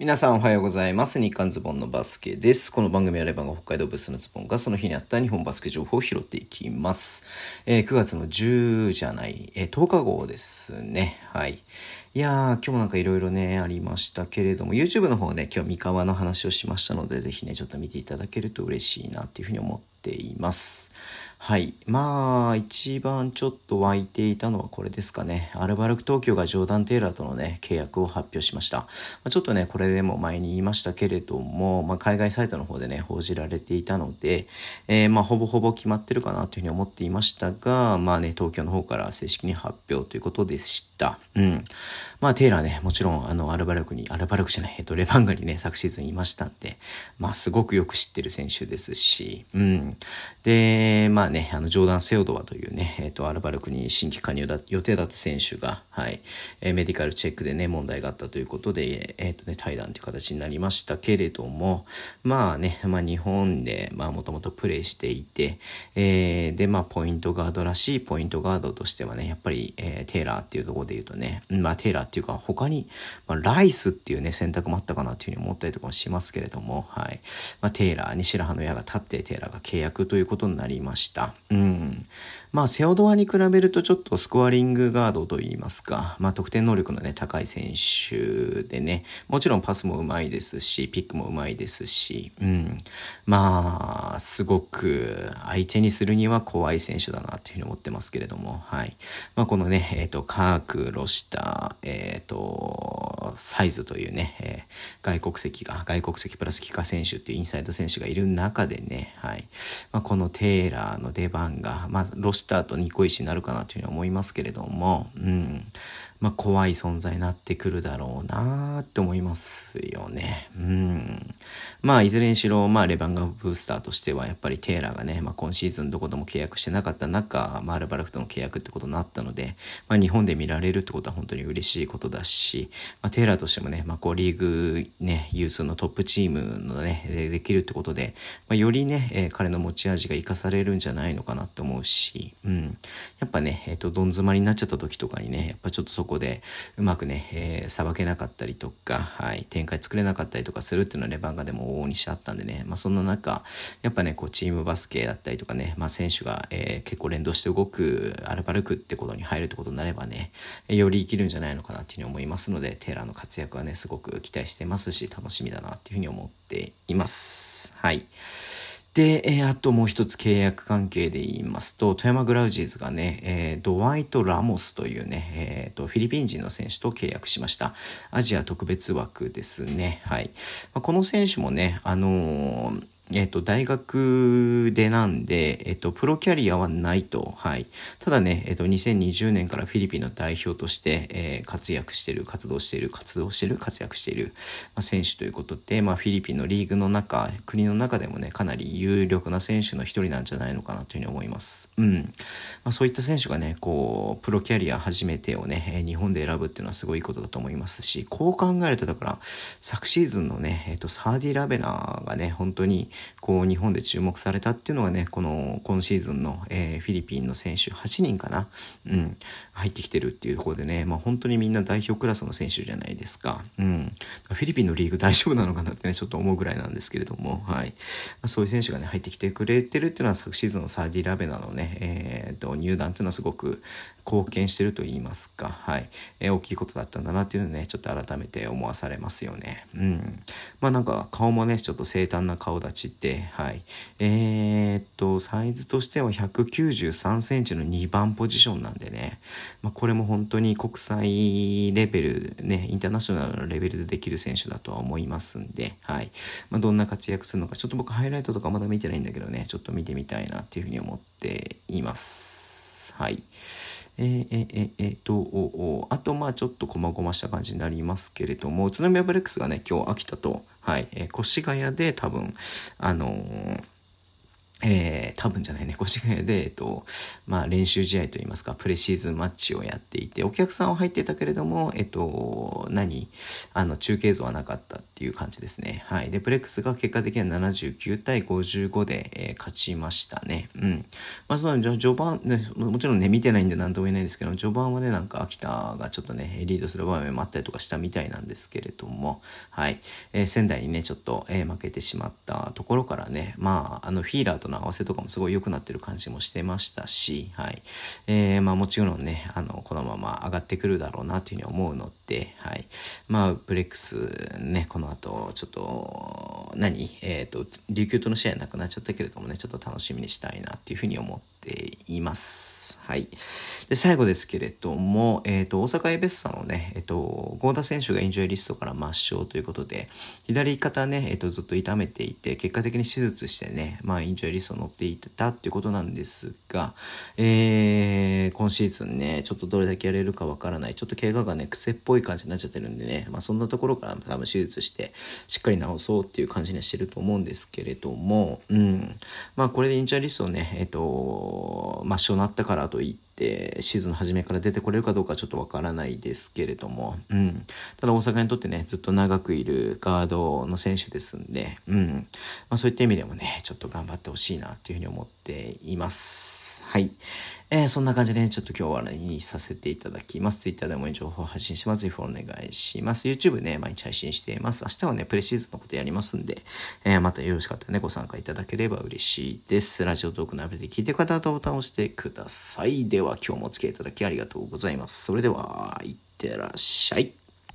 皆さんおはようございます。日刊ズボンのバスケです。この番組はレバンが北海道ブースのズボンがその日にあった日本バスケ情報を拾っていきます。えー、9月の10じゃない、えー、10日号ですね。はい。いやー、今日もなんかいろいろね、ありましたけれども、YouTube の方ね、今日三河の話をしましたので、ぜひね、ちょっと見ていただけると嬉しいなっていうふうに思っています。はい。まあ、一番ちょっと湧いていたのはこれですかね。アルバルク東京がジョーダン・テイラーとのね、契約を発表しました。まあ、ちょっとね、これでも前に言いましたけれども、まあ、海外サイトの方でね、報じられていたので、えー、まあ、ほぼほぼ決まってるかなというふうに思っていましたが、まあね、東京の方から正式に発表ということでした。うん。まあ、テイラーね、もちろん、あの、アルバルクに、アルバルクじゃない、えっと、レバンガにね、昨シーズンいましたんで、まあ、すごくよく知ってる選手ですし、うん。で、まあね、あの、ジョーダン・セオドワというね、えっ、と、アルバルクに新規加入だ予定だった選手が、はい、え、メディカルチェックでね、問題があったということで、えっ、とね、対談という形になりましたけれども、まあね、まあ日本で、まあもともとプレイしていて、えー、で、まあポイントガードらしいポイントガードとしてはね、やっぱり、えー、テイラーっていうところで言うとね、まあテイラーっていうか他に、まあ、ライスっていうね、選択もあったかなっていうふうに思ったりとかもしますけれども、はい。まあテイラーに白羽の矢が立ってテイラーが契約ということになりました。うん。まあ、セオドアに比べるとちょっとスコアリングガードといいますか、まあ、得点能力のね、高い選手でね、もちろんパスも上手いですし、ピックも上手いですし、うん。まあ、すごく相手にするには怖い選手だなというふうに思ってますけれども、はい。まあ、このね、えっ、ー、と、カーク、ロシタ、えっ、ー、と、サイズというね、えー、外国籍が、外国籍プラスキカ選手っていうインサイド選手がいる中でね、はい。まあ、このテイラーの出番が、まあ、ロシターとニコイチになるかなというふうに思いますけれども、うん。まあ、怖い存在になってくるだろうなって思いますよね。うん。まあ、いずれにしろ、まあ、レバンガブースターとしては、やっぱりテイラーがね、まあ、今シーズンどことも契約してなかった中、まあ、アルバルクとの契約ってことになったので、まあ、日本で見られるってことは本当に嬉しいことだし、まあ、テイラーとしてもね、まあ、こう、リーグね、有数のトップチームのね、できるってことで、まあ、よりね、えー、彼の持ち味が活かされるんじゃないのかなって思うし、うん。やっぱね、えっ、ー、と、どん詰まりになっちゃった時とかにね、やっぱちょっとそこでうまくね、えー、さばけなかったりとか、はい、展開作れなかったりとかするっていうのはね、番がでも往々にしてあったんでね、まあそんな中、やっぱね、こうチームバスケだったりとかね、まあ選手が、えー、結構連動して動く、アルバルクってことに入るってことになればね、より生きるんじゃないのかなっていうふうに思いますので、テーラーの活躍はね、すごく期待してますし、楽しみだなっていうふうに思っています。はい。で、えー、あともう一つ契約関係で言いますと、富山グラウジーズがね、えー、ドワイト・ラモスというね、えーと、フィリピン人の選手と契約しました。アジア特別枠ですね。はい。まあ、この選手もね、あのーえっ、と、大学でなんで、えっ、と、プロキャリアはないと。はい。ただね、えっ、と、2020年からフィリピンの代表として、えー、活躍してる、活動してる、活動してる、活躍している、まあ、選手ということで、まあ、フィリピンのリーグの中、国の中でもね、かなり有力な選手の一人なんじゃないのかなというふうに思います。うん。まあ、そういった選手がね、こう、プロキャリア初めてをね、日本で選ぶっていうのはすごいことだと思いますし、こう考えると、だから、昨シーズンのね、えっ、と、サーディ・ラベナーがね、本当に、こう日本で注目されたっていうのがね、この今シーズンの、えー、フィリピンの選手8人かな、うん、入ってきてるっていうところでね、まあ本当にみんな代表クラスの選手じゃないですか。うん。フィリピンのリーグ大丈夫なのかなってね、ちょっと思うぐらいなんですけれども、はい。そういう選手がね、入ってきてくれてるっていうのは昨シーズンのサーディ・ラベナのね、えー、と入団っていうのはすごく貢献してると言いますか、はい。えー、大きいことだったんだなっていうのをね、ちょっと改めて思わされますよね。うん。まあなんか顔もね、ちょっと清淡な顔立ちって、はい。えー、っと、サイズとしては193センチの2番ポジションなんでね、まあ、これも本当に国際レベル、ね、インターナショナルのレベルでできる選手だとは思いますんで、はい。まあ、どんな活躍するのか、ちょっと僕ハイライトとかまだ見てないんだけどね、ちょっと見てみたいなっていうふうに思っています。はい。えー、えー、えー、と、あと、まあちょっと細々した感じになりますけれども、宇都宮ブレックスがね、今日秋田と、はい、えー、越谷で多分、あのーえー、多分じゃないね、越谷で、えっと、まあ練習試合といいますか、プレシーズンマッチをやっていて、お客さんは入ってたけれども、えっと、何？あの、中継像はなかったっていう感じですね。はい。で、ブレックスが結果的には79対55で、えー、勝ちましたね。うん。まあ、その序盤、ね、もちろんね、見てないんで何とも言えないですけど、序盤はね、なんか秋田がちょっとね、リードする場面もあったりとかしたみたいなんですけれども、はい。えー、仙台にね、ちょっと、えー、負けてしまったところからね、まあ、あの、フィーラーとの合わせとかもすごい良くなってる感じもしてましたし、はい。えー、まあ、もちろんね、あの、このまま上がってくるだろうなというふうに思うので、はい。まあ、ブレックスね、この後、ちょっと、何？えっ、ー、と、琉球との試合なくなっちゃったけれどもね、ちょっと楽しみにしたいなっていうふうに思ってています。はい。で、最後ですけれども、えっ、ー、と、大阪エベッサのね、えっ、ー、と、合田選手がインジョイリストから抹消ということで、左肩ね、えっ、と、ずっと痛めていて、結果的に手術してね、まあ、インジョイリスト乗っていたっていうことなんですが、えー、今シーズンね、ちょっとどれだけやれるかわからない、ちょっと怪我がね、癖っぽい感じになっちゃってるんでね、まあ、そんなところから多分手術して、しっかり治そうっていう感じにはしてると思うんですけれども、うん。まあ、これでインジャリストをね、えっ、と、まあ、しょなったからといって、シーズンの初めから出てこれるかどうかちょっとわからないですけれども、うん。ただ大阪にとってね、ずっと長くいるガードの選手ですんで、うん。まあそういった意味でもね、ちょっと頑張ってほしいなっていうふうに思っています。はい。えー、そんな感じでね、ちょっと今日はにさせていただきます。Twitter でも情報発信します。ぜひお願いします。YouTube ね、毎日配信しています。明日はね、プレシーズンのことやりますんで、えー、またよろしかったらね、ご参加いただければ嬉しいです。ラジオトークのアプリで聞いてる方はボタンを押してください。では今日もお付き合いいただきありがとうございます。それでは、いってらっしゃい。